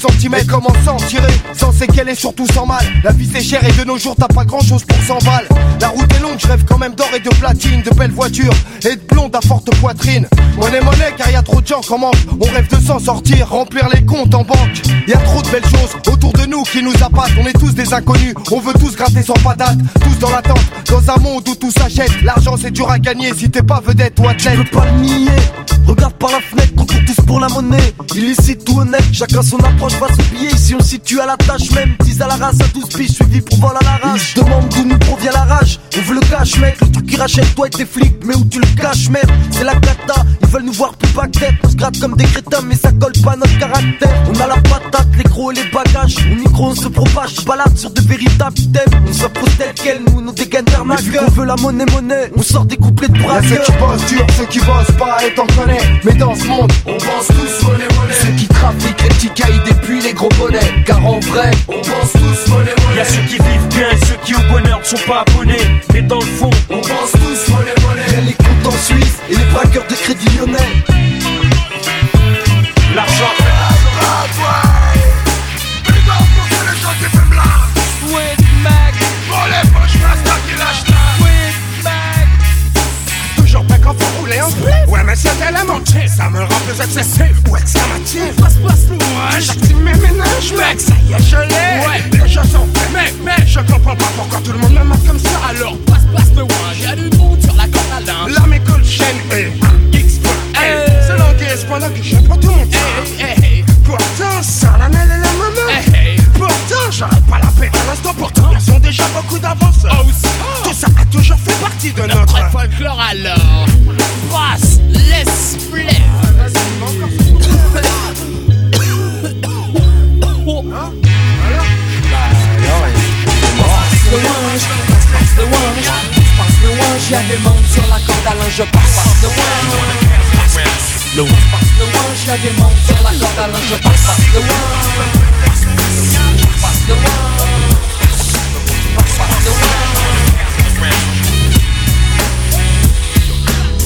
De centimètres. Mais comment s'en tirer Sans séquelles et surtout sans mal. La vie c'est cher et de nos jours t'as pas grand chose pour 100 balles. La route est longue, je rêve quand même d'or et de platine, de belles voitures et de blondes à forte poitrine. Monnaie, monnaie, car y a trop de gens qui en manquent. On rêve de s'en sortir, remplir les comptes en banque. Y a trop de belles choses autour de nous qui nous appâtent. On est tous des inconnus, on veut tous gratter sans patate. Tous dans l'attente, dans un monde où tout s'achète. L'argent c'est dur à gagner si t'es pas vedette ou athlète. Je peux pas le nier Regarde par la fenêtre, tous pour la monnaie Illicite ou honnête, chacun son approche face au billet Ici on situe à la tâche même 10 à la race à 12 piges, suivi pour vol à la rage. Ils se demandent d'où nous provient la rage. On veut le cash mec, le truc qui rachète toi et tes flics. Mais où tu le caches merde, c'est la cata. Ils veulent nous voir plus tête On se gratte comme des crétins mais ça colle pas à notre caractère. On a la patate, les gros et les bagages. Au micro on se propage, je balade sur de véritables thèmes. On s'impose tel quel, nous nos dégaines vu On veut la monnaie monnaie, on sort des couplets de Y'a ceux qui bossent dur, ceux qui bossent pas, et t'en connais. Mais dans ce monde, on pense tous monnaie monnaie. Ceux qui trafiquent les petits cailles et puis les gros bonnets. Car en vrai, on pense tous monnaie monnaie. y'a ceux qui vivent bien et ceux qui au bonheur ne sont pas abonnés. Mais dans le fond, On pense tous monnaie monnaie. Y'a les comptes en Suisse et les braqueurs de crédit lyonnais? l'argent. La montée, ça me rend plus excessif. Ouais que ça m'attire, passe passe loin. J'active mes ménages mec, ça y est je l'ai. Ouais, les jeux sont faits mec, mais je comprends pas pourquoi tout le monde me marque comme ça. Alors passe passe loin, y'a du monde sur la corde à linge. Là mes cool chaîne et X hey. C'est l'anguille pendant que je prends tout mon temps Pourtant ça la et la maman Pourtant j'arrête pas la paix à l'instant Ils ont déjà beaucoup d'avance. Tout ça a toujours fait partie de notre folklore alors. Brasse, l'esprit. Y'a des mondes sur la corde à linge, je passe passe the one Passe passe the one Y'a des mondes sur la corde à linge, je passe passe the one Passe the one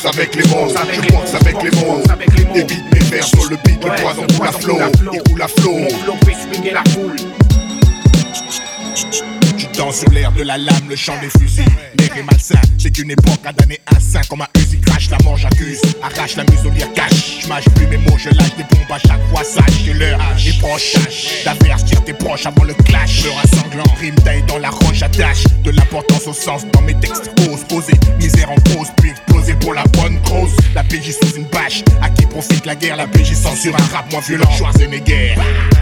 18ème avec les mots, je boxe avec les mots. Mes vers sur le beat, le poison coule à flot, il coule à flot. La foule. Tu danses sur l'air de la lame, le chant des fusils. L'air est malsain, c'est qu'une époque à donner un sein comme un Uzi crash. La mort j'accuse, arrache la muselière cache. J'mâche plus mes mots, je lâche des bombes à chaque fois. Sache que l'heure est proche, tâche d'avertir tes proches avant le clash. Le rassemblant, rime taille dans la roche, attache de l'importance au sens dans mes textes. Pose, poser, misère en pause, puis exploser pour la bonne cause. La PJ sous une bâche, à qui profite la guerre, la PJ censure un rap moins violent. Schwarzenegger,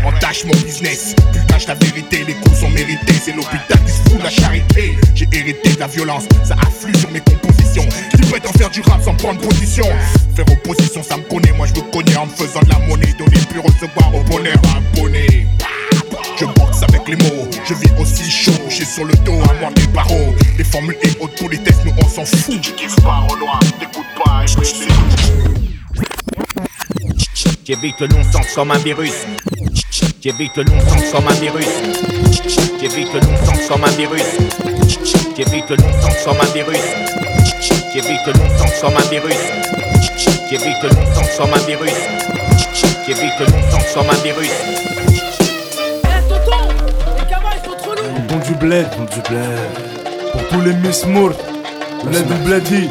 entache mon business, tu caches la vérité, les coups sont mérités, c'est l'hôpital se fout la charité. J'ai hérité de la violence, ça afflue sur mes compositions. Qui peut en faire du rap sans prendre position Faire opposition, ça me connaît, moi je me connais en me faisant de la monnaie, donner puis recevoir au bonheur abonné. Je boxe avec les mots, je vis aussi chaud, j'ai sur le dos à moi des barreaux. Les formules et autres pour les tests, nous on s'en fout. Tu kiffes pas au noir, t'écoutes pas, J'évite le non-sens comme un virus. J'évite le non-sens comme un virus. J'évite le non-sens comme un virus. J'évite le non-sens comme un virus. J'évite le non-sens comme un virus. J'évite le non-sens comme un virus. J'évite le non-sens comme un virus. Bon du bled, bon du bled. Pour tous les Miss Moore, bled du bledi.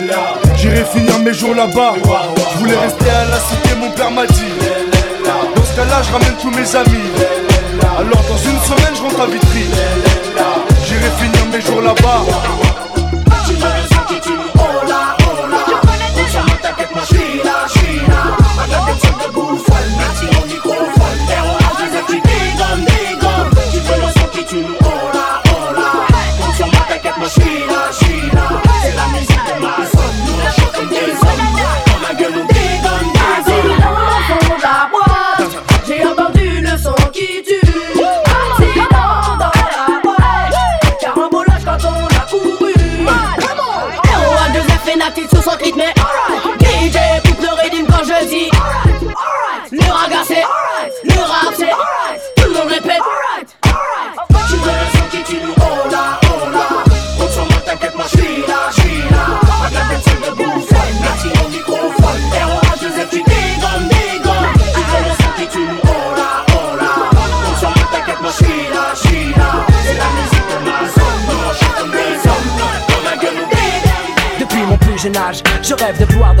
J'irai finir mes jours là-bas. Je voulais rester à la cité, mon père m'a dit. Dans ce cas-là, je ramène tous mes amis. Alors dans une semaine, je rentre à Vitry. J'irai finir mes jours là-bas. Rêve de voir de cash flow, dois-je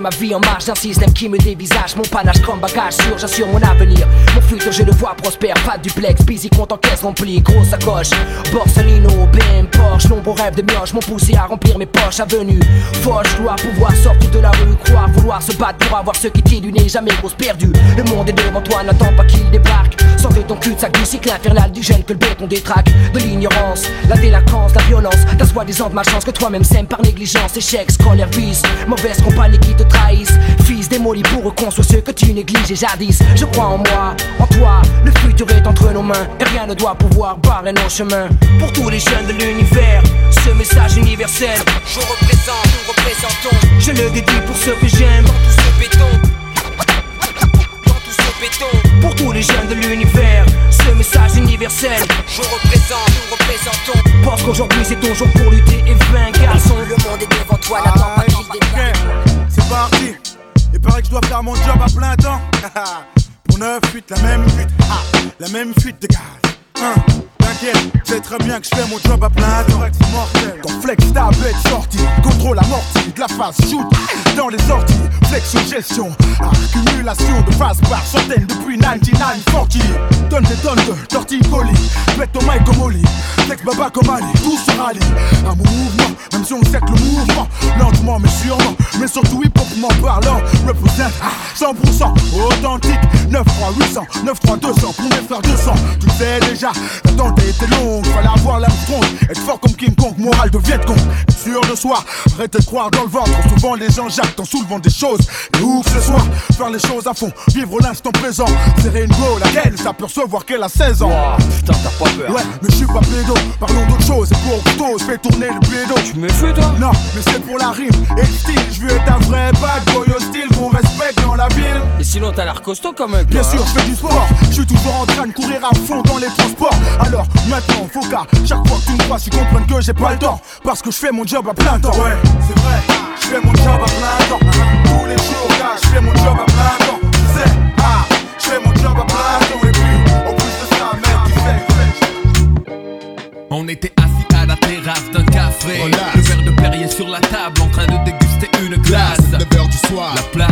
ma vie en marge d'un système qui me dévisage. Mon panache comme bagage sûr, j'assure mon avenir. Mon futur je le vois prospère, pas de duplex Busy compte en caisse remplie, grosse sacoche. Borsalino, BM, Porsche, nombreux rêves de mioche M'ont poussé à remplir mes poches, avenue Foche, gloire, pouvoir sortir de la rue. Croire, vouloir se battre pour avoir ce qui tient du nez. Jamais grosse perdue, le monde est devant toi, n'attends pas qu'il débarque. Sortez ton cul de sac du infernal du gel que le béton détraque. De l'ignorance, la délinquance, la violence. Ta soi-disant de malchance que toi-même sème par négligence. Échec, scolaire, vice. Mauvaise compagnie qui te trahissent. Fils démoli pour soit ceux que tu négliges jadis. Je crois en moi, en toi. Le futur est entre nos mains et rien ne doit pouvoir barrer nos chemins. Pour tous les jeunes de l'univers, ce message universel. Je représente, nous représentons. Je le dédie pour ceux que j'aime. Dans tout ce béton. Dans tout ce béton. Pour tous les jeunes de l'univers, ce message universel. Je représente, nous représentons. Parce qu'aujourd'hui c'est ton jour pour lutter et vaincre. Garçon, le monde est devant toi, n'attends pas qu'il débarque. C'est parti. Il paraît que je dois faire mon job à plein temps. Pour 9 fuites, la même fuite. Ah, la même fuite de gaz. Hein, T'inquiète, c'est très bien que je fais mon job à plein temps. mortel. Flex tablette sortie, contrôle amorti de la phase shoot dans les sorties. Flex gestion, accumulation de phase par centaines depuis 1940. Donne des tonnes de torticolis, pète ton mic comme Oli. Flex baba comme Ali, tout se rallie. Un mouvement, même si on sait que le mouvement, lentement mais sûrement, mais surtout hip-hopement parlant, représente 100% authentique. 9 3 800, 9 3 200 pour mes frères 200. Tu sais déjà, l'attente été longue, fallait avoir l'Armstrong, être fort comme King Kong, moral de Vietcong, être sûr de soi, arrêtez de croire dans le ventre. Souvent les gens jactent en soulevant des choses, et où que ce soit, faire les choses à fond, vivre l'instant présent. Serrer une go, laquelle s'apercevoir qu'elle a 16 ans. putain, t'as pas peur. Ouais, mais je suis pas pédo, parlons d'autre chose, et pour couteau, je fais tourner le pédo. Tu me fais toi? Non, mais c'est pour la rime et le style, je veux être un vrai bad boy hostile qu'on respecte dans la ville. Et sinon, t'as l'air costaud quand même. Bien sûr, hein. je fais du sport. Je suis toujours en train de courir à fond dans les transports. Alors maintenant, faut qu'à chaque fois que tu me tu comprennes que j'ai pas le temps. Parce que je fais mon job à plein temps. Ouais, c'est vrai. Je fais mon job à plein temps. Tous les jours, gars, je fais mon job à plein temps. C'est ah, je fais mon job à plein temps. Et puis, en plus de ça, mec, sais. On était assis à la terrasse d'un café. Relax. Le verre de Perrier sur la table en train de déguster une glace. 9h du soir. La place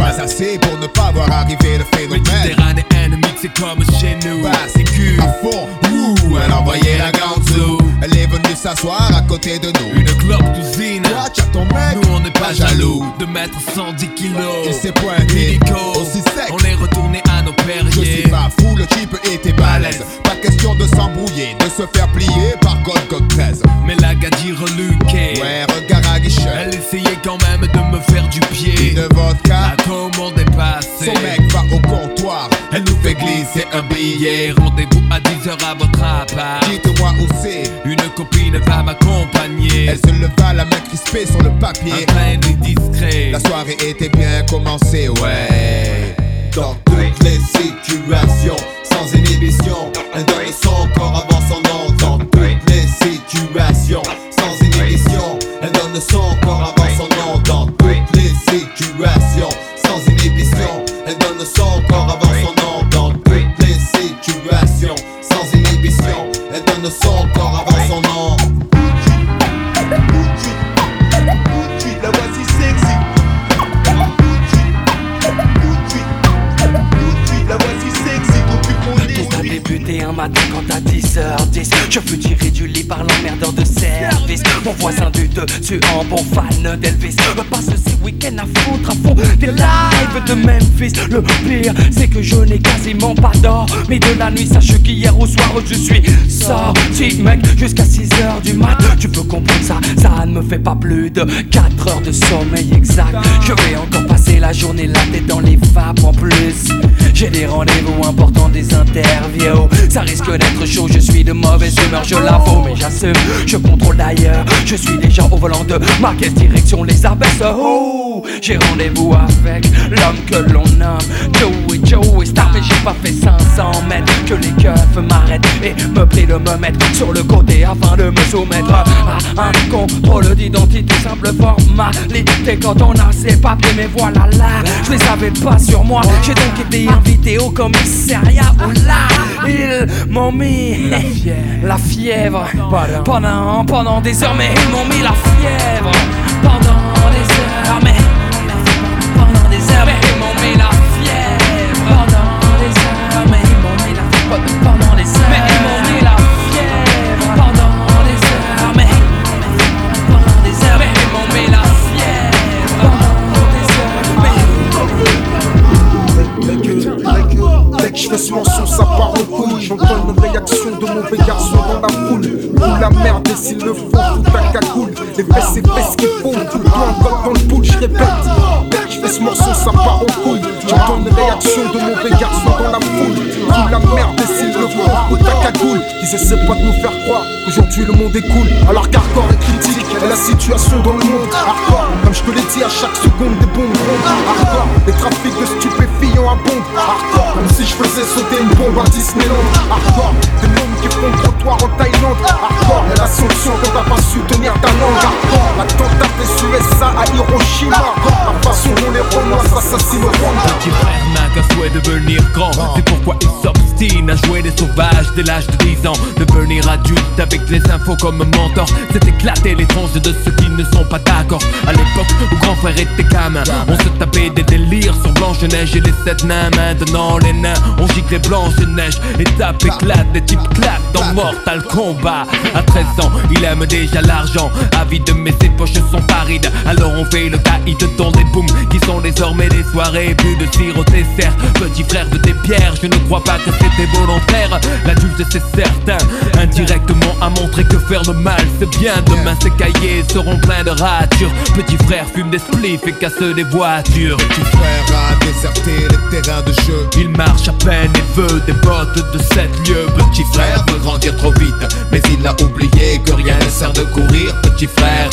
pas assez pour ne pas voir arriver le phénomène. Méditerranéenne mixée comme chez nous. Bah, c'est cul. À fond, ouh, elle envoyait la ganzou. Elle est venue s'asseoir à côté de nous. Une clope d'usine. As ton mec. Nous on n'est pas Pas jaloux. jaloux de mettre 110 kilos. Il s'est pointé, aussi sec. On est retourné à nos Je suis pas fou, le type était balèze. Pas question de s'embrouiller, de se faire plier par God God 13. Mais la gadie reluquée. Ouais, regard à guichet. Elle essayait quand même de me faire du pied. Une vodka. La commande est passée. Son mec va au comptoir. Elle nous fait glisser un billet. Rendez-vous à 10h à votre appart. Dites-moi où c'est. Une copine va m'accompagner. Elle se leva, la main crispée sur le papier. Un train discrets. La soirée était bien commencée, ouais. Dans toutes les situations, sans inhibition, donne son corps avant son nom. Dans toutes les situations, sans inhibition, donne son corps avant son nom. Dans toutes les situations, sans inhibition, donne son 31 matin quand à 10h10 Je fus tiré du lit par l'emmerdeur de service. Mon voisin du 2, tu en bon fan d'Elvis. Passe ces week-ends à foutre à fond des lives de Memphis. Le pire, c'est que je n'ai quasiment pas d'or Mais de la nuit, sache qu'hier au soir je suis sorti Mec, jusqu'à 6h du mat. Tu peux comprendre ça, ça ne me fait pas plus de 4 heures de sommeil exact. Je vais encore passer la journée la tête dans les vapes en plus. J'ai des rendez-vous importants, des interviews. Ça risque d'être chaud, je suis de mauvaise humeur, je l'avoue Mais j'assume, je contrôle d'ailleurs Je suis déjà au volant de ma direction les abaisse Oh, j'ai rendez-vous avec l'homme que l'on nomme Joey, Joey Star Mais j'ai pas fait 500 mètres. Que les keufs m'arrêtent et me prient de me mettre sur le côté Afin de me soumettre à un contrôle d'identité Simple formalité. Quand on a ses papiers Mais voilà là, je les avais pas sur moi. J'ai donc été invité au commissariat Où là, ils m'ont mis la fièvre, Pendant, pendant des heures Mais ils m'ont mis la fièvre. Pendant des heures Je fais ce morceau, ça part en couille. J'entends une réaction de mauvais garçon dans la foule. Où la merde est s'il le faut, tout ta cagoule. Les fesses épaisses qui font, tout encore dans le pool, je répète. Je fais ce morceau, ça part en couille. J'entends une réaction de mauvais garçons dans la foule. Fous la merde, et s'il le faut, tout ta cagoule. Ils essaient pas de nous faire croire qu'aujourd'hui le monde est cool. Alors qu'hardcore est critique, et la situation dans le monde. Hardcore, comme je te l'ai dit à chaque seconde, des bombes. Hardcore, les trafics de stupéfiants abondent. Hardcore, comme si je faisais sauter une bombe à Disneyland. Hardcore, des mômes qui font trottoir en Thaïlande. Hardcore, la sanction quand t'as pas su tenir ta langue. Hardcore, l'attentat des USA à Hiroshima. La façon dont les Romains s'assassinent au Rwanda. Qu'un souhait de devenir grand. C'est pourquoi il s'obstine à jouer les sauvages dès l'âge de 10 ans. Devenir adulte avec les infos comme mentor. C'est éclater les tranches de ceux qui ne sont pas d'accord. À l'époque où grand frère était gamin On se tapait des délires sur Blanche-Neige et les sept nains Maintenant les nains. On gicle les Blanche-Neige Et tape éclate, des types claquent dans Mortal Kombat. À 13 ans il aime déjà l'argent. Avide mais ses poches sont parides. Alors on fait le caïd dans des booms Qui sont désormais des soirées Plus de sirop Petit frère de tes pierres Je ne crois pas que c'était volontaire. L'adulte c'est certain Indirectement a montré que faire le mal c'est bien. Demain ses cahiers seront pleins de ratures. Petit frère fume des spliffs et casse des voitures. Petit frère a déserté les terrains de jeu. Il marche à peine et veut des bottes de 7 lieues. Petit frère veut grandir trop vite Mais il a oublié que rien ne sert de courir. Petit frère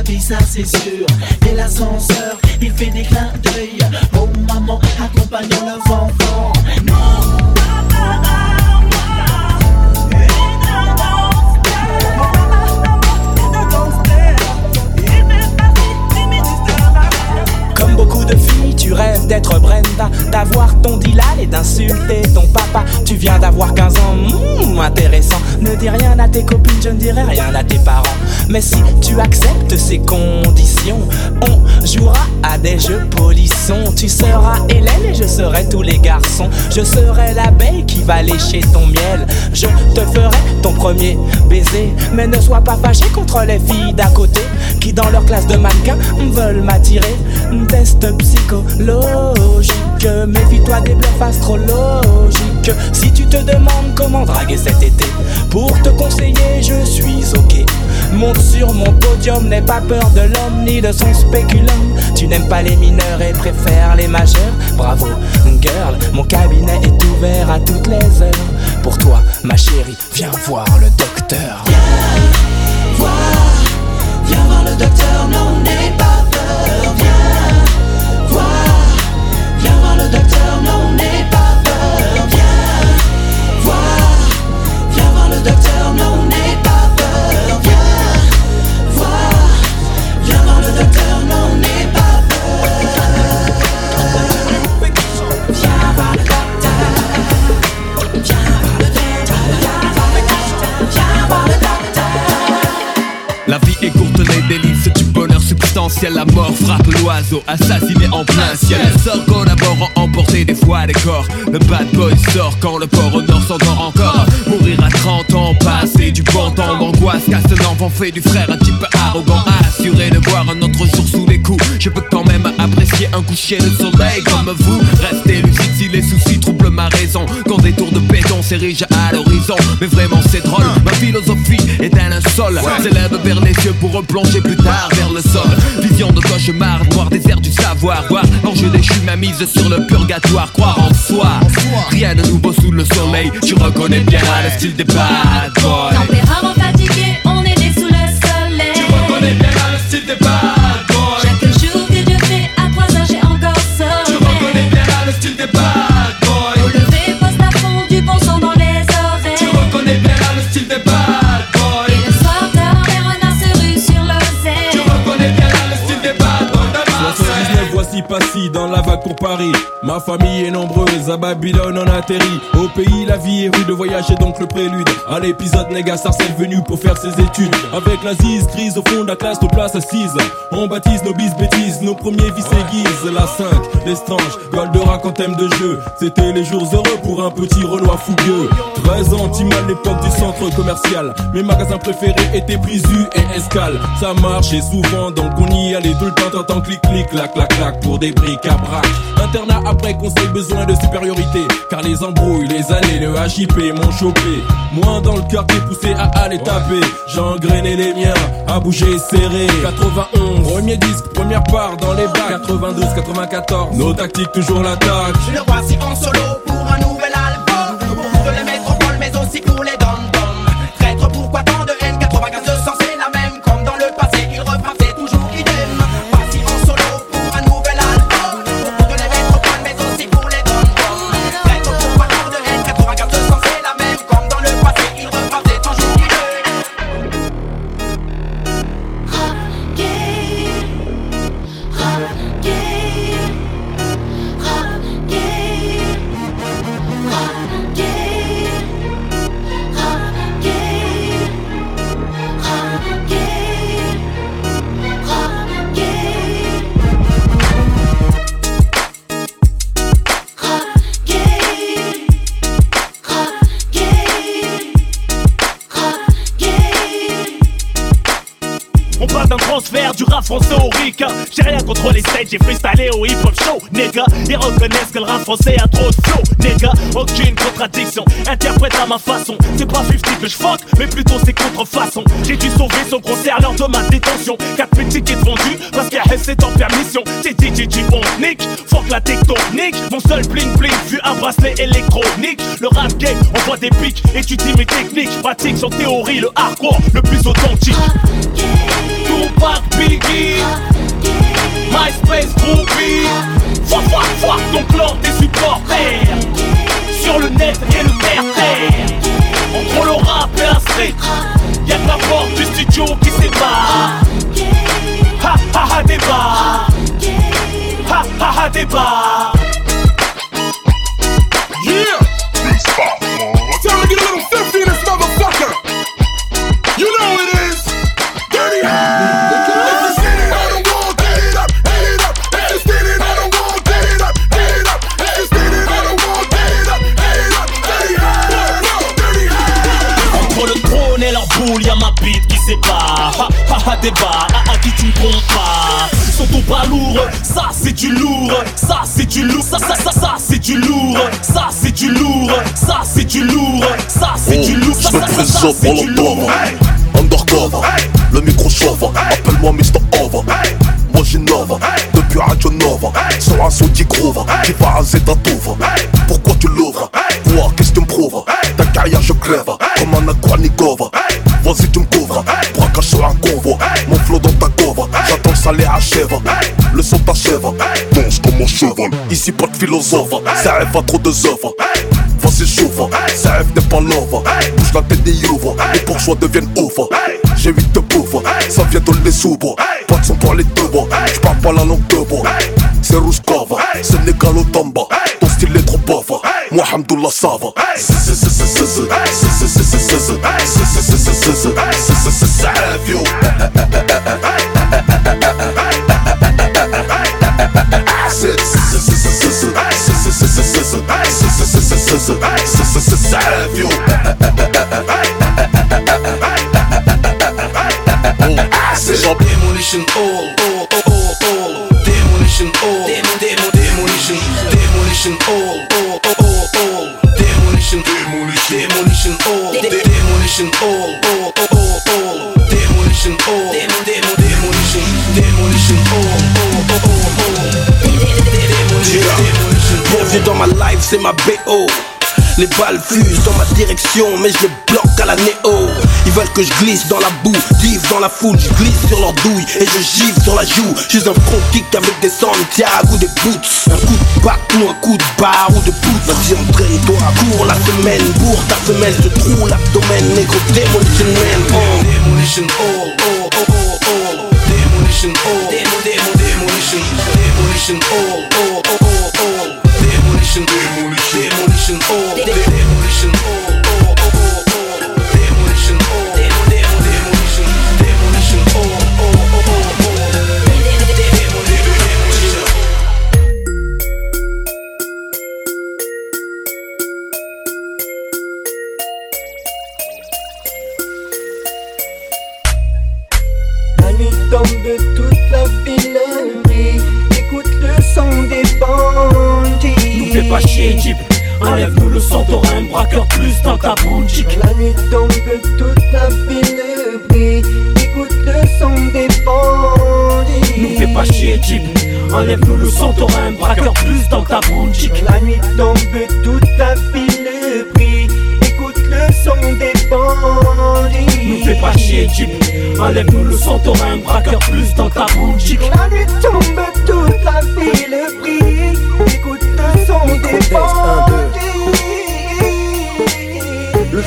les habits ça c'est sûr Et l'ascenseur il fait des clins d'œil Oh maman accompagnant leurs enfants Non Comme beaucoup de filles, tu rêves d'être Brenda, d'avoir ton Dylan et d'insulter ton papa. Tu viens d'avoir 15 ans, hmm, intéressant. Ne dis rien à tes copines, je ne dirai rien à tes parents. Mais si tu acceptes ces conditions, on jouera à des jeux polissons. Tu seras Hélène et je serai tous les garçons. Je serai l'abeille qui va lécher ton miel. Je te ferai ton premier baiser. Mais ne sois pas fâché contre les filles d'à côté qui, dans leur classe de mannequins, veulent m'attirer. Test psychologique. Méfie-toi des bluffs astrologiques. Si tu te demandes comment draguer cet été, pour te conseiller, je suis ok. Monte sur mon podium, n'aie pas peur de l'homme ni de son spéculum. Tu n'aimes pas les mineurs et préfères les majeurs. Bravo, girl, mon cabinet est ouvert à toutes les heures. Pour toi, ma chérie, viens voir le docteur. voir, viens voir le docteur, n'aie pas peur, viens frappe l'oiseau, assassiné en plein ciel. Sort collaborant, emporter des fois des corps. Le bad boy sort quand le port au nord s'endort encore. Mourir à 30 ans, passer du bon temps d'angoisse. Casse un enfant fait du frère un type arrogant. Assuré de voir un autre jour sous les coups. Je peux quand même apprécier un coucher de soleil. Comme vous Restez lucide si les soucis troublent ma raison. Quand des tours de béton s'érigent à l'horizon. Mais vraiment c'est drôle, ma philosophie est un linceul S'élève vers les yeux pour replonger plus tard vers le sol. Vision de cauchemar, noir désert du savoir. Voir l'enjeu déchu ma mise sur le purgatoire. Croire en soi, rien de nouveau sous le soleil. Tu reconnais bien le style des bad boys. Tempérament fatigué, on est né sous le soleil. Tu reconnais bien Passy dans la vague pour Paris. Ma famille est nombreuse, à Babylone on atterrit. Au pays, la vie est rude, de voyager donc le prélude. À l'épisode, Néga Sarcelle venu pour faire ses études. Avec la zise grise au fond de la classe, nos places assises. On baptise nos bis bêtises, nos premiers vices aiguises. La 5, l'estrange, Goldorak en thème de jeu. C'était les jours heureux pour un petit Renoir fougueux. 13 ans, Timal, l'époque du centre commercial. Mes magasins préférés étaient Prisu et Escale. Ça marchait souvent, donc on y allait tout le temps, t'entends clic clic, clac clac clac pour des briques à brac. Internat après conseil, besoin de supériorité. Car les embrouilles, les années, le HIP m'ont chopé. Moins dans le cœur qui poussé à aller taper. J'ai engrainé les miens, à bouger serré. 91, premier disque, première part dans les bacs. 92, 94, nos tactiques toujours l'attaque. Le voici en solo pour un nouvel album Pour les métropoles mais aussi pour les français a trop de flow. Aucune contradiction. Interprète à ma façon. C'est pas 50 que je fuck, mais plutôt c'est contrefaçon. J'ai dû sauver son concert lors de ma détention. 4000 tickets vendus parce qu'à c'est en permission. TTTT on nique, fuck la tectonique. Mon seul bling bling fut un bracelet électronique. Le rap game, on voit des pics, étudie mes techniques. Pratique sur théorie le hardcore le plus authentique. Tupac Biggie. MySpace Groupie Fuck ton clan, tes supporters Sur le net et le terre-terre Entre le rap et la street. Y'a que la porte du studio qui sépare. Ha ha ha débat. Ha ha ha débat ha débat, à, à qui tu me trompes pas. Sont ton pas lourd, ça c'est du lourd, ça c'est du lourd, ça ça ça ça c'est du lourd, ça c'est du lourd, ça c'est du lourd, ça c'est du lourd, ça ça ça c'est du lourd. Undercover, le micro chauffe Appelle-moi Mr. Over. Moi j'innove, depuis Radio Nova Sur un son qui groove, qui va raser ta touve Pourquoi tu l'ouvres? Quoi, qu'est-ce que tu me prouves? Ta carrière je crève, comme un Aquanikova Vas-y tu me couvres, sur un convoi Mon flow dans ta cove, j'attends que ça les achève Le son t'achève, danse comme un cheval Ici pas de philosophe, ça rêve à trop de œuvres Vas-y chauffe, ça rêve pas love Bouge la tête des ouvre, les bourgeois deviennent ouvres J'ai huit de pauvres, ça vient de les soubres Pas de son pour les deux bois, j'parle pas la langue de bois C'est Rouskova, c'est Négalo Tamba Ton style est trop pauvre, moi Hamdoullah yo Ça rêve yo Demolition all, all, all, all. Demolition all, demo, demo, demolition, demolition all, all, all, all. Demolition, demolition, oh. demolition all, de- demolition all, all, all, all. Demolition all, demo, demo, demolition, demolition all, all, all, all. Demolition, demolition. Bienvenue dans ma life, c'est ma BO. Les balles fusent dans ma direction, mais je les bloque à la néo. Ils veulent que je glisse dans la boue, dive dans la foule, je glisse sur leur douille et je gifle sur la joue. Je suis un front kick avec des Santiago ou des boots. Un coup de bac ou un coup de barre ou de pouce. Vas-y, entraîne-toi, cours la semaine, bourre ta femelle, je trouve l'abdomen, négro, demolition man. Oh. Demolition all, all, all, all, all. Demolition all, demo, demo, demolition. Demolition, demolition, all, all, demolition, demolition, all, braqueur plus dans ta boutique. La nuit tombe, toute la ville brille. Écoute le son des bandits. Nous fais pas chier, Jeep. Enlève-nous le son, t'auras un braqueur plus dans ta boutique. La nuit tombe, toute la ville brille. Écoute le son des bandits. Nous fais pas chier, Jeep. Enlève-nous le son, t'auras un braqueur plus dans ta boutique. La nuit tombe, toute la ville brille. Écoute le son des bandits.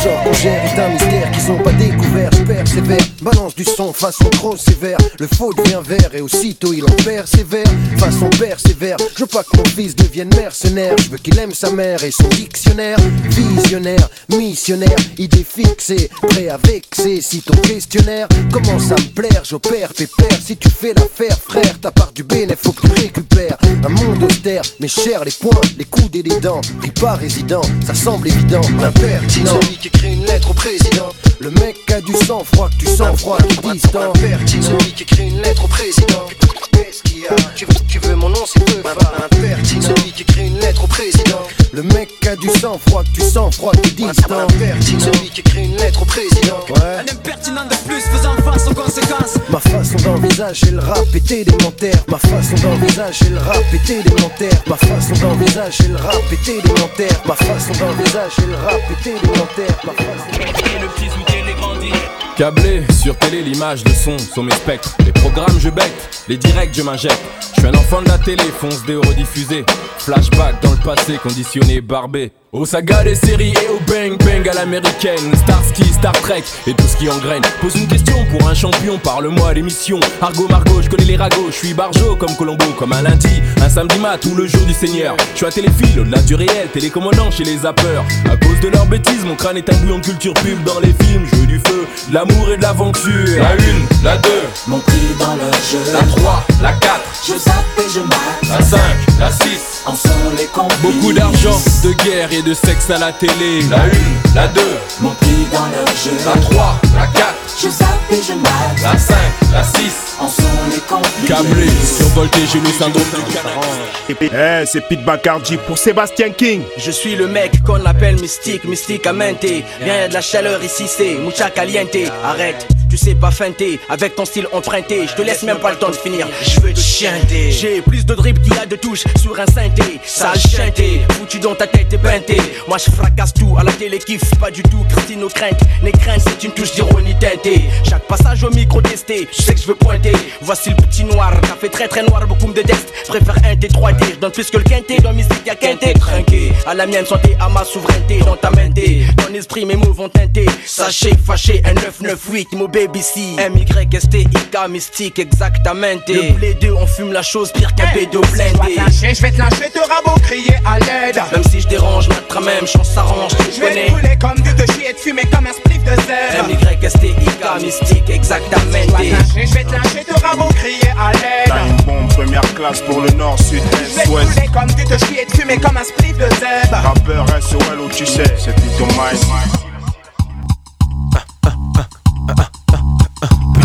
Genre qu'on est un mystère qu'ils ont pas découvert. Persévère, balance du son façon trop sévère. Le faux devient vert et aussitôt il en perd sévère. Façon persévère, je veux pas que mon fils devienne mercenaire. Je veux qu'il aime sa mère et son dictionnaire. Visionnaire, missionnaire, idée fixée, prêt à vexer. Si ton questionnaire commence à me plaire, j'opère pépère. Si tu fais l'affaire, frère, ta part du bénéfice, faut que tu récupères. Un monde austère, mais cher les poings, les coudes et les dents. Pris pas résident, ça semble évident, impertinent. Celui qui écrit une lettre au président. Le mec a du sang froid, que tu sens froid, qui distant. Celui qui écrit une lettre au président. Qu'est-ce qu'il y a tu veux, tu veux mon nom, c'est peu impertinent. Celui qui écrit une lettre au président. Le mec a du sang froid, que tu sens froid, qui distant. Celui qui écrit une lettre au président. Ouais. Un impertinent de plus faisant face aux conséquences. Ma façon d'envisager le rap est élémentaire. Ma façon d'envisager le rap est élémentaire. Ma façon d'envisager le rap est élémentaire. Ma façon d'envisager le rap est élémentaire. Ma façon Le petit. Câblé, sur télé, l'image, le son sont mes spectres. Les programmes, je bec, les directs, je m'injecte. Je suis un enfant de la télé, fonce des rediffusés. Flashback dans le passé, conditionné, barbé. Aux sagas des séries et au bang bang à l'américaine. Starsky, Star Trek et tout ce qui engraine. Pose une question pour un champion, parle-moi l'émission. Argo Margot, je connais les ragots, je suis barjo comme Colombo, comme un lundi, un samedi mat ou le jour du Seigneur. Je suis un téléphile au-delà du réel, télécommandant chez les zappeurs. À cause de leurs bêtises, mon crâne est un bouillon de culture pub dans les films. Je veux du feu, de l'amour et de l'aventure. La une, la deux, Mon prix dans le jeu. la 3, la 4, Je zappe et je mate. la 5, la 6. En sont les complices. Beaucoup d'argent, de guerre et de sexe à la télé. La 1, la 2, Mon prix dans le jeu. la 3, la 4, Je zappe et je mate. la 5, la 6. En sont les complices. Câblé, survolté, j'ai le syndrome du. Eh, c'est Pete Bacardi pour Sébastien King. Je suis le mec qu'on appelle mystique, mysticamente. Viens, y'a de la chaleur ici, c'est mucha caliente. Arrête, tu sais pas feinter, avec ton style emprunté. Je te laisse même pas le temps de finir, je veux te chanter. J'ai plus de drip qu'il y a de touches sur un synthé. Sale chanté, foutu dans ta tête et peinté. Moi je fracasse tout, à la télé kiffe pas du tout. Christine aux craintes, les craintes c'est une touche d'ironie teintée. Chaque passage au micro testé, je sais que je veux pointer. Voici le petit noir, café très très noir, beaucoup de dest. Je préfère un T3D, je donne plus que le quinté. Dans mystique y'a quinté, trinqué. À la mienne santé, à ma souveraineté. Dans ta main ton esprit, mes mots vont teinter. Sachez, fâché, un 998, mon baby C. M-Y-S-T-I-K, mystique, exactamente. Le blé 2, on fume la chose pire qu'un bédo blindé. Je vais te lâcher, t'auras beau crier à l'aide. Même si je dérange, ma même chance s'arrange, Je vais te brûler comme du de chier et te fumer comme un spliff de zèbre. M-Y-S-T-I-K, mystique, exactamente. Je vais te lâcher, t'auras beau crier à T'as l'aide. une bombe première classe pour le nord, sud, Je vais est, te ouest. brûler comme du de chier et te fumer comme un spliff de zèbre. Rappeur SOL où tu sais, c'est plutôt Mike.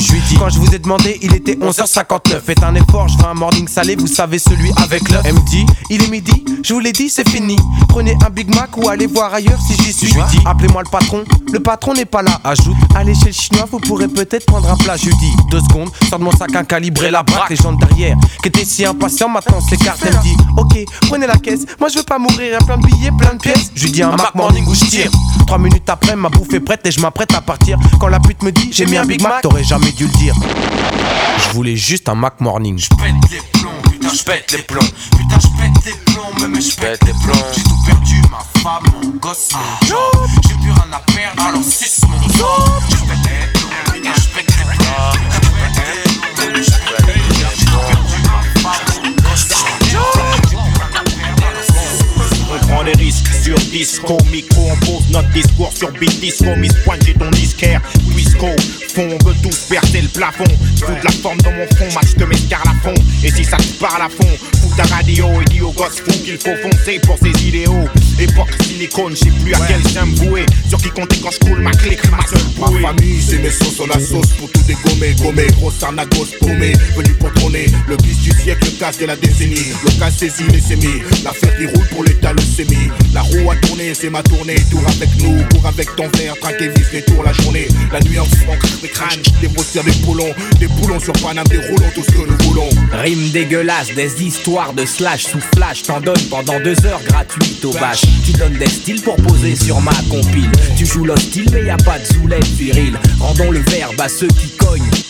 Je lui dis, quand je vous ai demandé, il était 11h59. Faites un effort, je veux un morning salé, vous savez, celui avec l'œuf. Elle me dit, il est midi, je vous l'ai dit, c'est fini. Prenez un Big Mac ou allez voir ailleurs si j'y suis. Je lui dis, appelez-moi le patron, le patron n'est pas là. Ajoute, allez chez le chinois, vous pourrez peut-être prendre un plat. Je lui dis, deux secondes, sors de mon sac un calibré, la braque. Les gens derrière, qui étaient si impatients, maintenant s'écartent. Elle me dit, ok, prenez la caisse, moi je veux pas mourir, y'a plein de billets, plein de pièces. Je lui dis, un Mac morning où je tire. Trois minutes après, ma bouffe est prête et je m'apprête à partir. Quand la pute me dit, j'ai mis un Big Mac, t'aurais jamais dû le dire. Je voulais juste un Mac morning. Je pète les plombs, putain, je pète les plombs. Putain, je les plombs, mais je pète les plombs. J'ai tout perdu, ma femme, mon gosse, mon. J'ai plus rien à perdre, alors suce mon job. Je pète les plombs, putain, je pète les plombs. Je pète les plombs. J'ai On prend des risques sur disco, micro, on pose notre discours sur beat disco, Miss Pointe, j'ai ton disquaire, Wisco, fond, on veut tous percer le plafond, je fous de la forme dans mon front, match de à fond, et si ça te parle à fond, fous ta radio et dis au gosse fou qu'il faut foncer pour ses idéaux, époque silicone, je sais plus à quel sein me vouer, sur qui compter quand je coule ma clique, ma seule bouée. Ma famille, c'est mes sauces, on a sauce pour tout dégommer, gommer, grosse arnagos paumé, venu pour trôner, le bis du siècle, le casse de la décennie, le casse saisi, les sémis, l'affaire qui roule pour l'état, le sémi, la roue a tourné, c'est ma tournée, tour avec nous, cours avec ton verre, traquer vis les tours la journée, la nuit en fond, des crânes, des bossières, des boulons, des boulons sur Paname, des tout ce que nous voulons. Rime dégueulasse, des histoires de slash sous flash, t'en donnes pendant deux heures gratuites au bâche. Tu donnes des styles pour poser sur ma compile. Tu joues l'hostile, mais y a pas de zoulette viril. Rendons le verbe à ceux qui cognent.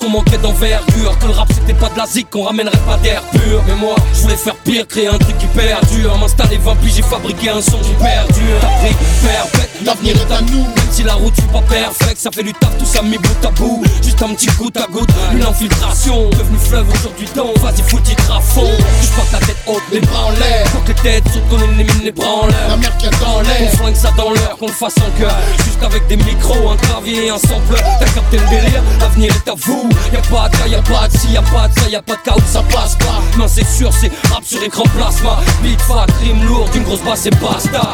qu'on manquait d'envergure. Que le rap c'était pas de la zik, qu'on ramènerait pas d'air pur. Mais moi, je voulais faire pire, créer un truc qui perdure. M'installer 20 piges, j'ai fabriqué un son qui perdure. T'as pris perpète, l'avenir est à nous. Même si la route fut pas perfecte, ça fait du taf, tout ça mis bout à bout. Juste un petit goutte à goutte, une infiltration. Devenu fleuve aujourd'hui temps, vas-y faut titre à fond. Touche pas ta tête haute, les bras en l'air. Faut que les têtes sautent, qu'on élimine les bras en l'air. La mer qui a dans l'air, on flingue ça dans l'heure, qu'on le fasse en cœur. Juste avec des micros, un clavier et un sampleur. T'as capté le délire, l'avenir est à vous. Y'a pas de cas, y'a pas de si, y'a pas de ça, y'a pas de cas où ça passe pas. Non, c'est sûr, c'est rap sur écran plasma. Beat fat, rime lourd, d'une grosse basse et basta.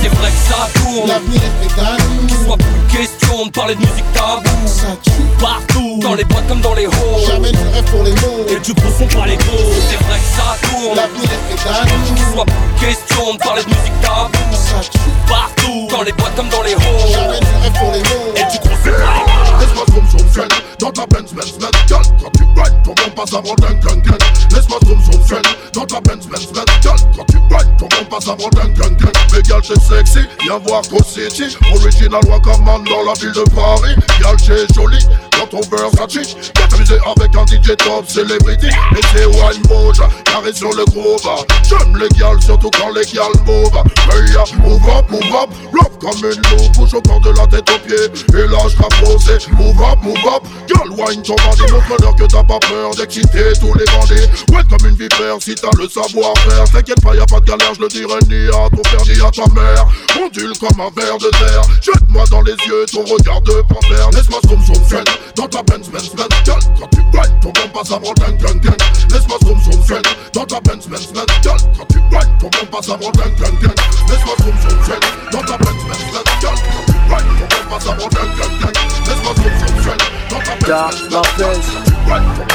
C'est vrai que ça tourne. L'avenir est soit plus question de parler de musique tabou. Ça tue partout. Dans les boîtes comme dans les halls. Jamais de rêve pour les mots. Et tu confonds pas les mots. C'est vrai que ça tourne. L'avenir est soit plus question de parler de musique tabou. Ça tue partout. Dans les boîtes comme dans les halls. Jamais de rêve pour les mots. Et tu dans ta Benz Benz Benz quand tu ton bon passe avant d'un gang Laisse-moi zoom zoom zen dans ta Benz Benz Benz quand tu ton bon passe avant d'un gang Mais gal c'est sexy, viens voir Go City Original Wakaman dans la ville de Paris. Gal c'est joli, dans ton Versace Viens t'amuser avec un DJ top celebrity. Et c'est Wine Moja, carré sur le groove J'aime les gals, surtout quand les gals move Hey ya, move up, move up, love comme une loupe Bouge au corps de la tête aux pieds, et là je posé Move up, move up, girl wine ton bandit Montre-leur que t'as pas peur d'exciter tous les bandits. Ouais comme une vipère si t'as le savoir-faire. T'inquiète pas y'a pas de galère, je le dirai ni à ton père ni à ta mère. Ondule comme un verre de terre. Jette-moi dans les yeux ton regard de panthère. Laisse-moi zoom zoom zen dans ta Benz Benz Benz. Girl quand tu rides ton bon passe avant gang gang. Gang Laisse-moi zoom zoom zen dans ta Benz Benz Benz. Girl quand tu rides ton bon passe avant gang gang. Gang Laisse-moi zoom zoom zen dans ta Benz Benz Benz. Girl quand tu rides ton bon passe avant gang gang. Gang Laisse-moi zoom zoom zen dans ta Benz Benz Benz. Girl quand tu rides ton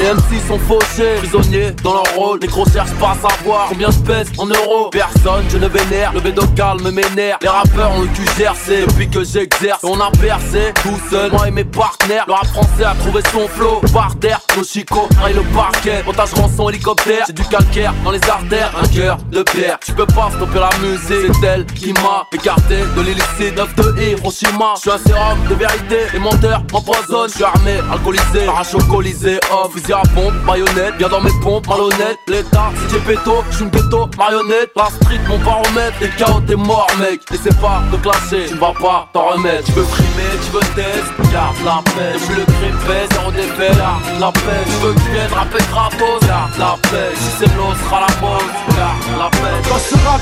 Les MC sont fauchés, prisonniers dans leur rôle. Les gros cherchent pas à savoir combien je pèse en euros. Personne, je ne vénère, le bédo calme m'énerve. Les rappeurs ont le cul gercé depuis que j'exerce. On a percé tout seul, moi et mes partenaires. Le rap français a trouvé son flow. Par terre, nos chicots raillent le parquet. Montage rançon hélicoptère, c'est du calcaire dans les artères. Un cœur de pierre, tu peux pas stopper la musique. C'est elle qui m'a écarté de l'illicite 9 de Hiroshima. Je suis un sérum de vérité, les menteurs m'empoisonnent. Je suis armé, alcoolisé, parachocolisé, off, fusil à pompe, baïonnette, bien dans mes pompes, malhonnête. L'état, si j'ai péto, je suis une ghetto, marionnette. La street, mon baromètre, et KO, t'es mort, mec. N'essaie pas de clasher, tu vas pas t'en remettre. Tu veux frimer, tu veux test, garde la paix. Depuis le fait, zéro défait, garde la paix. Tu veux que je vienne rapper gratos, garde la paix. Si c'est l'eau, sera la pause, garde la paix. Dans ce rap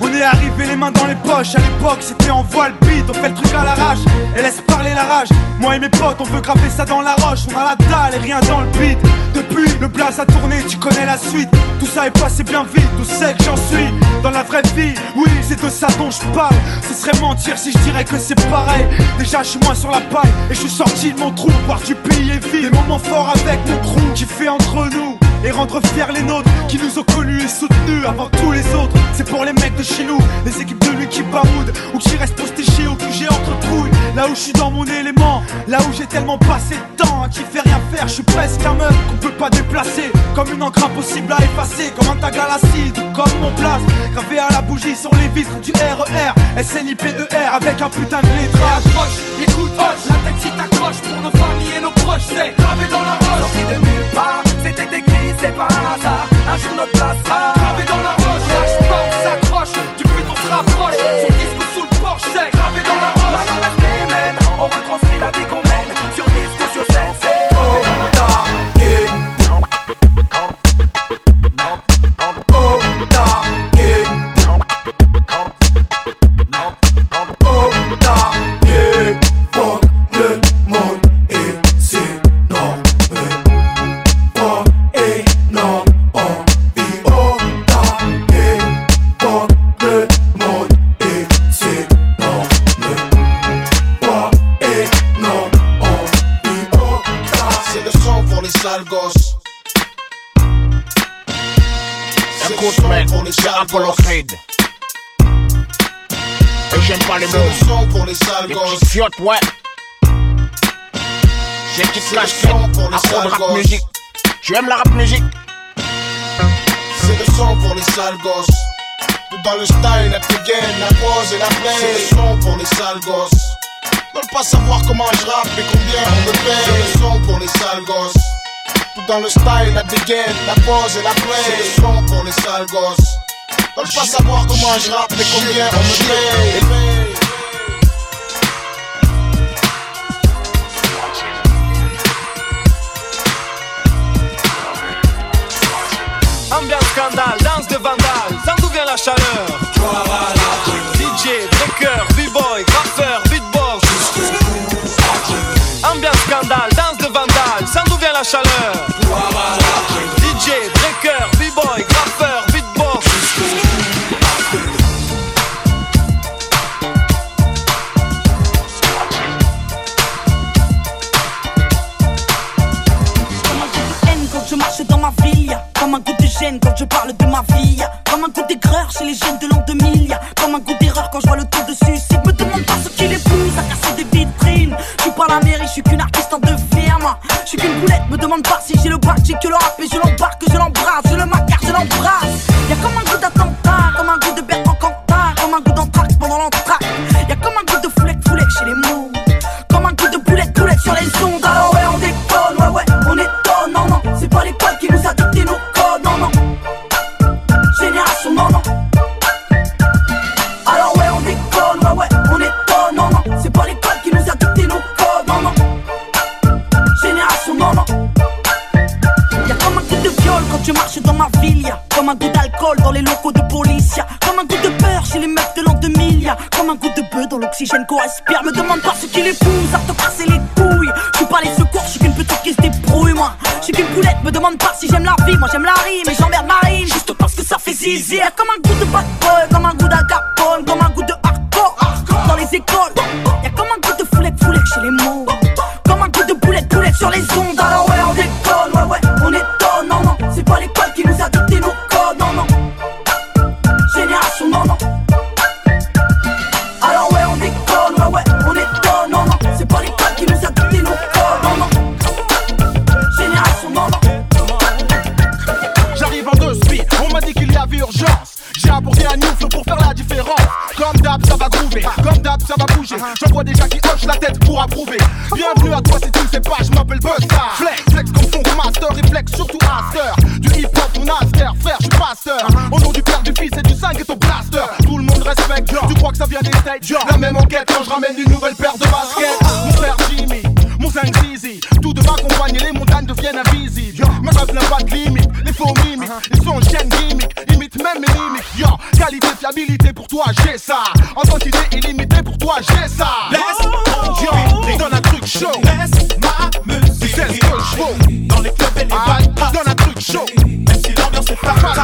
on est arrivé les mains dans les poches. À l'époque, c'était en voile beat, on fait le truc à l'arrache et laisse parler la rage. Moi et mes potes, on veut graver ça dans la roche. On a la dalle et rien dans le beat. Depuis, le blaze a tourné, tu connais la suite. Tout ça est passé bien vite, tout sait que j'en suis. Dans la vraie vie, oui, c'est de ça dont je parle. Ce serait mentir si je dirais que c'est pareil. Déjà, je suis moins sur la paille et je suis sorti de mon trou. Voir du pays est vide. Des moments forts avec mon crew qui fait entre nous et rendre fiers les nôtres qui nous ont connus et soutenus avant tous les autres. C'est pour les mecs de chez nous, les équipes de lui qui baroudent ou qui restent postés chez au QG entre couilles. Là où je suis dans mon élément, là où j'ai tellement passé de temps, qui fait rien faire, je suis presque un meuf qu'on peut pas déplacer. Comme une encre impossible à effacer, comme un tag à l'acide comme mon place. Gravé à la bougie sur les vitres du RER, SNIPER avec un putain de lettrage. Approche, écoute, hoche, la tête si t'accroches pour nos familles et nos proches, c'est gravé dans la roche. Sorti de nulle part, c'était écrit, c'est pas un hasard. Un jour notre place sera gravé dans la roche. Apollo. Creed. Et j'aime pas les mots. le son pour les sales Les gosses. fiottes, ouais. J'ai casquette, son pour les sales rap gosses. musique. Tu aimes la rap musique C'est le son pour les sales gosses. Tout dans le style, la dégaine, la pose et la play. C'est le son pour les sales gosses. Veulent pas savoir comment je rappe et combien on me paye. C'est le son pour les sales gosses. Tout dans le style, la dégaine, la pose et la play. C'est le son pour les sales gosses. Veulent pas savoir comment je rappe et combien on me paye? Ambiance scandale, danse de vandale, sans d'où vient la chaleur. DJ, breaker, b-boy, graffeur, beatbox. Ambiance scandale, danse de vandale, sans d'où vient la chaleur Comme un goût de gêne quand je parle de ma vie. Comme un goût d'aigreur chez les jeunes de l'an 2000 Comme un goût d'erreur quand je vois le tour de suicide Me demande pas ce qui les pousse à casser des vitrines. Je suis pas la mairie, je suis qu'une artiste en deux firmes Je suis qu'une boulette, me demande pas si j'ai le bac J'ai que le rap et je l'embarque, je l'embrasse Je le macar, je l'embrasse. Y'a comme un goût d'attentat, comme un goût de Bertrand Cantat Comme un goût d'entraque pendant l'entraque Y'a comme un goût de foulec, foulec chez les mots. Comme un goût de boulette, boulette sur les ondes dans les locaux de police comme un goût de peur chez les meufs de l'an 2000 Y'a comme un goût de bœuf dans l'oxygène qu'on respire Me demande pas ce qui les pousse à te casser les couilles. Je suis pas les secours, je suis qu'une petite qui se débrouille moi. Je suis qu'une poulette, me demande pas si j'aime la vie. Moi j'aime la rime et j'emmerde ma rime. Juste parce que ça fait zizi. Y'a comme un goût de bad comme un goût d'alcapone Comme un goût de hardcore, dans les écoles Y'a comme un goût de foulette, foulette chez les mots. Comme un goût de boulette, boulette sur les ondes vois déjà qui hochent la tête pour approuver. Bienvenue à toi si tu ne sais pas, je m'appelle Buster. Flex, flex comme fond master, et flex surtout master. Du hip hop, mon aster, frère, je suis pasteur. Au nom du père, du fils et du 5 et ton blaster. Tout le monde respecte, tu crois que ça vient des States? La même enquête quand je ramène une nouvelle paire de baskets. Mon frère Jimmy, mon 5 Zizi. Tout de m'accompagner, les montagnes deviennent invisibles. Ma rêve n'a pas de limite, les faux mimiques, ils sont chaîne gimmick, imitent même mes limites. Yo, qualité, fiabilité pour toi, j'ai ça. En quantité illimitée pour toi, j'ai ça. Laisse yo, donne un truc chaud. Laisse ma musique. C'est ce que je vaux. Dans les clubs et les balles, donne un truc chaud. Même si l'ambiance est pas mal.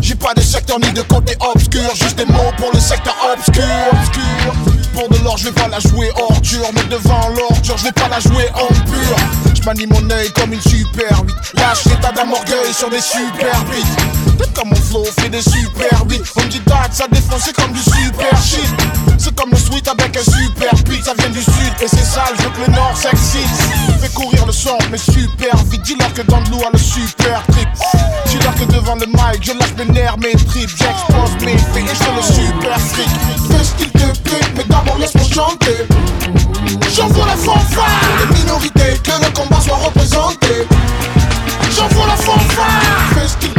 J'ai pas de secteur ni de côté obscur, juste des mots pour le secteur obscur. obscur. Pour de l'or, je vais pas la jouer ordure, mais devant l'ordure, je vais pas la jouer en pur. Je manie mon œil comme une super 8. Lâche l'état d'un orgueil sur des super 8. T'es comme mon flow, fait des super beats. On me dit date, ça défonce, c'est comme du super shit. C'est comme le sweet avec un super beat. Ça vient du sud et c'est sale, je veux que le nord s'excite. Fais courir le son, mais super vite. Dis-leur que dans l'eau a le super trip. Dis-leur que devant le mic, je lâche mes nerfs, mes tripes. J'expose mes faits et je le super fric. Fais ce qu'il te plaît, mais d'abord laisse-moi chanter. J'envoie la fanfare. Les minorités, que le combat soit représenté. J'envoie la fanfare. Fais ce qu'il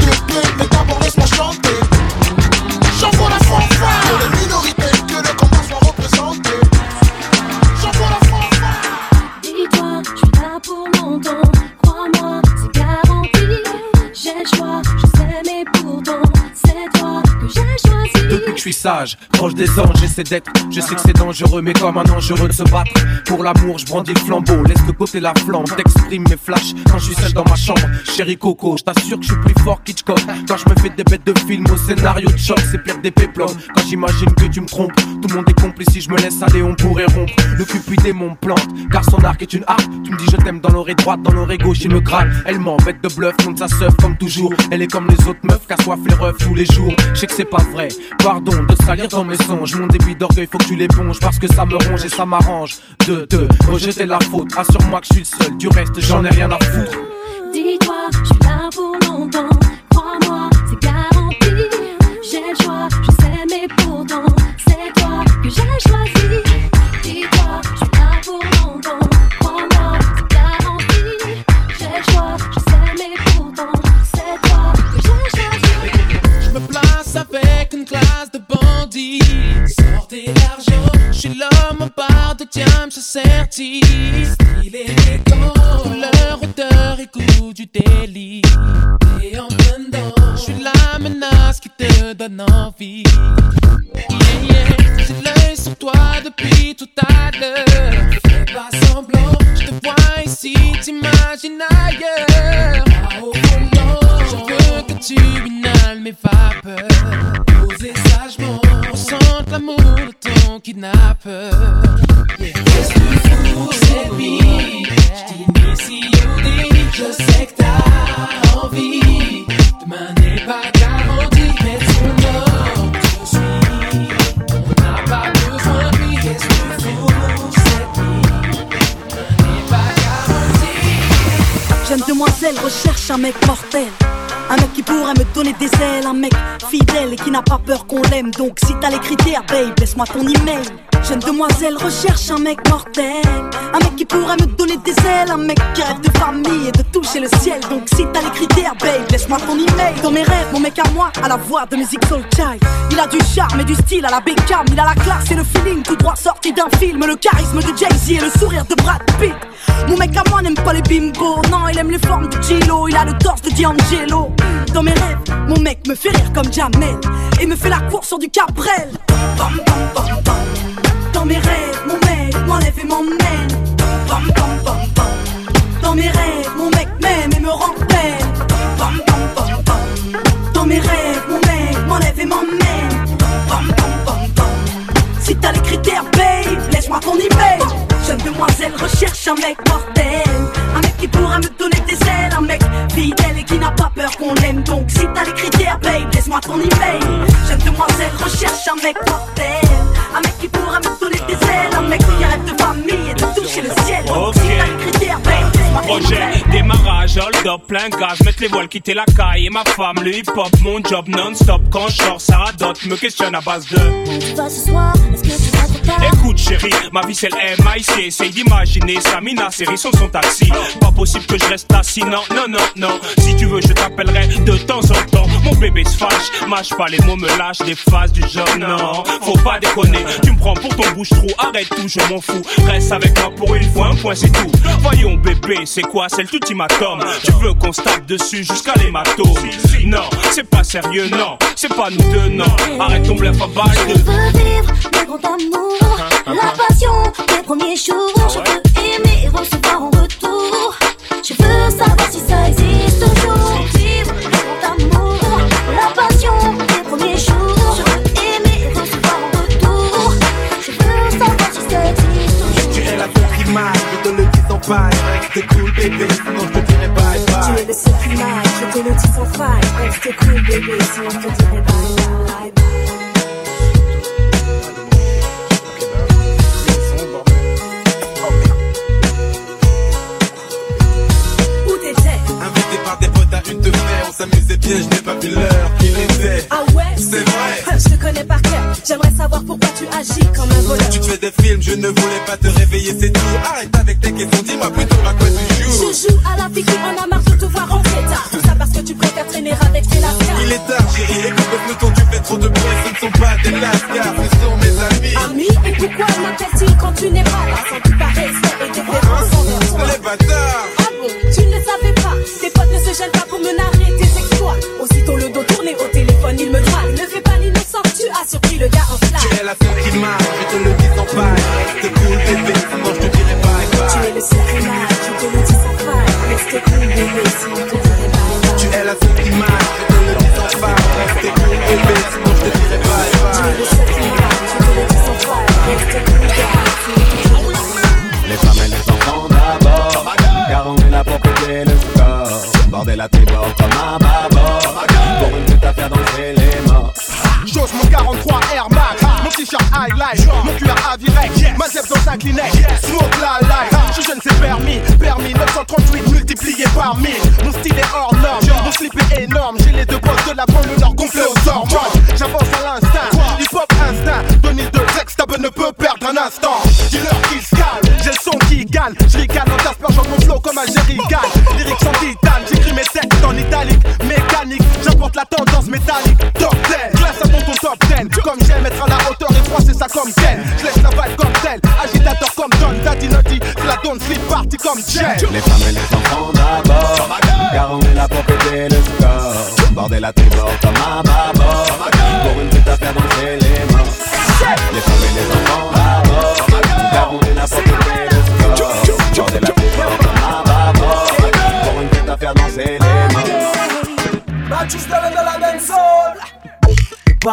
toi que j'ai choisi. Que je suis sage, proche des anges, j'essaie d'être. Je sais que c'est dangereux, mais comme un dangereux de se battre. Pour l'amour, je brandis le flambeau, laisse de côté la flamme. T'exprimes mes flashs quand je suis seul dans ma chambre. Chéri Coco, je t'assure que je suis plus fort qu'Hitchcock. Quand je me fais des bêtes de film au scénario de choc, c'est pire des péplums. Quand j'imagine que tu me trompes, tout le monde est complice. Si je me laisse aller, on pourrait rompre. Le cupidé mon plante, car son arc est une harpe. Tu me dis je t'aime dans l'oreille droite, dans l'oreille gauche, il me gratte. Elle m'embête de bluff, contre sa seuf comme toujours. Elle est comme les autres meufs, qu'assoif les refs tous les jours. Je sais que c'est pas vrai, pardon de salir dans mes songes. Mon débit d'orgueil, faut que tu l'éponges parce que ça me ronge et ça m'arrange. De te rejeter la faute, assure-moi que je suis le seul. Du reste, j'en ai rien à foutre. Dis-toi, je suis là pour longtemps. Crois-moi, c'est garanti. J'ai le choix, je sais, mais pourtant, c'est toi que j'ai choisi. Sortez l'argent, je suis l'homme en barre de diamant, je certifie. Style élégant, couleur, odeur et goût du délit. Et en plein dedans, je suis la qui te donne envie. Yeah, yeah, j'ai l'œil sur toi depuis tout à l'heure. Fais pas semblant, je te vois ici, t'imagines ailleurs. Volant, je veux que tu inhales mes vapeurs. Posez sagement, ressente l'amour de ton kidnappeur. Yeah. Qu'est-ce que cette vie? J't'initie au délit, je sais un mec mortel. Un mec qui pourrait me donner des ailes, un mec fidèle et qui n'a pas peur qu'on l'aime. Donc si t'as les critères, babe, laisse-moi ton email. Jeune demoiselle recherche un mec mortel. Un mec qui pourrait me donner des ailes. Un mec qui rêve de famille et de toucher le ciel. Donc si t'as les critères, babe, laisse-moi ton email. Dans mes rêves, mon mec à moi, à la voix de musique soul child. Il a du charme et du style à la Beckham. Il a la classe et le feeling tout droit sorti d'un film. Le charisme de Jay-Z et le sourire de Brad Pitt. Mon mec à moi n'aime pas les bimbos Non, il aime les formes de Gilo Il a le torse de D'Angelo Dans mes rêves, mon mec me fait rire comme Jamel Et me fait la course sur du Cabrel. Dans mes rêves, mon mec m'enlève et m'emmène. Dans mes rêves, mon mec m'aime et me rend belle. Dans mes rêves, mon mec m'enlève et m'emmène. Si t'as les critères, babe, laisse-moi ton email. Jeune demoiselle recherche un mec mortel. Un qui pourra me donner des ailes. Un mec fidèle et qui n'a pas peur qu'on l'aime. Donc si t'as les critères, babe, laisse-moi ton email. Jeune demoiselle recherche un mec mortel. Un mec qui pourra me donner des ailes. Un mec qui arrête de famille et de toucher le ciel. Donc Projet, démarrage, hold up, plein gaz, mettre les voiles, quitter la caille. Et ma femme, le hip hop, mon job non-stop. Quand je sors, ça radote, me questionne à base de. Écoute chérie, ma vie c'est le MIC Essaye d'imaginer Samina, série sur son taxi. Pas possible que je reste assis, non, non, non, non. Si tu veux je t'appellerai de temps en temps. Mon bébé se fâche, mâche pas les mots, me lâche des phases du genre. Non, faut pas déconner, tu me prends pour ton bouche-trou Arrête tout, je m'en fous, reste avec moi pour une fois, un point c'est tout. Voyons bébé, c'est quoi, c'est l'ultimatum Tu veux qu'on tape dessus jusqu'à l'hématome Non, c'est pas sérieux, non, c'est pas nous deux, non Arrête ton bluff à balle Je veux vivre des grands amours, la passion des premiers jours. Je veux aimer et recevoir en retour. Je veux savoir si ça existe toujours. Vivre des grands amours, la passion des premiers jours. Je veux aimer et recevoir en retour. Je veux savoir si ça existe toujours. Tu es la qui marche, je te le dis sans faille. Reste cool bébé, sinon je te dirai bye Tu bye. es le seul qui m'aille, je te le dis sans faille. Reste cool, bébé, sinon je te dirai bye bye. Où t'étais? Invité par des potes à une de fer, on s'amusait bien, je n'ai pas vu l'heure qu'il était. Ah ouais? C'est vrai. Je te connais par cœur, j'aimerais savoir pourquoi tu agis comme un voleur. Tu te fais des films, je ne voulais pas te réveiller, c'est tout. Arrête avec tes questions, dis-moi plutôt à quoi tu joues. Je joue à la fille qui en a marre de te voir rentrer tard. Tout ça parce que tu préfères traîner avec tes lascars. Il est tard, chérie, écoute le peloton, tu fais trop de bruit, ce ne sont pas des lascars, ce sont mes amis. Ami, et pourquoi m'appelle-t-il quand tu n'es pas là? Che, la highlight, mon cuir avirec, ma zèbre dans un Kleenex, smoke la life, je jeune c'est permis, permis 938 multiplié par 1000, mon style est hors norme, mon slip est énorme, j'ai les deux bosses de la banlieue nord gonflés aux hormones, j'avance à l'instinct, hip hop instinct, Denis de Textable ne peut perdre un instant, dis-leur qu'ils se calment, j'ai le son qui gagne, je ricane en aspergeant mon flow comme un jerrycan, lyrics en titane, j'écris mes textes en italique, mécanique, j'apporte la tendance métallique, comme Ken, je laisse la vibe comme tel, agitateur comme John, Daddy Nutty, la donne party comme Jen. Les femmes et les enfants d'abord. Car on est là pour péter le score. Bordel à tes bords comme un bâbord. Pour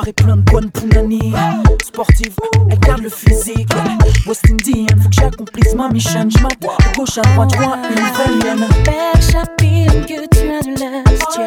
Est plein de bonnes punani Sportive, elle garde le physique. West Indian, faut que j'accomplisse ma mission. J'mate de gauche à droite, je vois une hyène Père Chapine, que tu as du lust,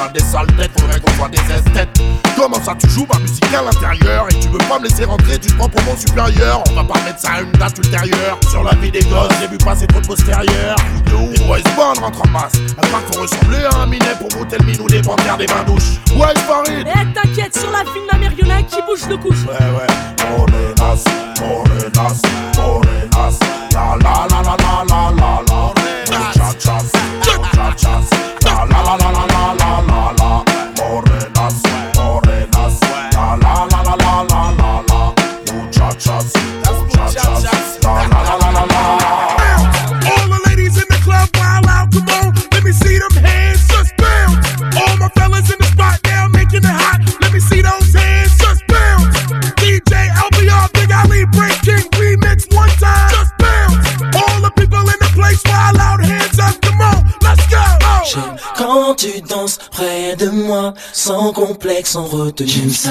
on a des sales têtes, faudrait qu'on soit des esthètes. Comment ça, tu joues ma musique à l'intérieur et tu veux pas me laisser rentrer, tu te prends pour mon supérieur. On va pas mettre ça à une date ultérieure. Sur la vie des gosses, j'ai vu passer trop de postérieurs. De où rentre en masse. À part qu'on ressemblait à un minet pour monter le minou des banquières des bains douches. Wise Farid Eh, t'inquiète, sur la file, ma mère, qui bouge le couche. Ouais, ouais, on est. La la la la la la la la. Quand tu danses près de moi, sans complexe, sans retenue. J'aime ça.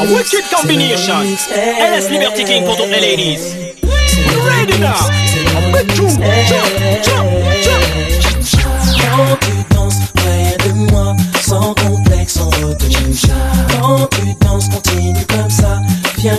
A wicked combination. LS Liberty King pour toutes les ladies. Quand tu danses près de moi, sans complexe, retenue. Quand tu danses, continue comme ça. Viens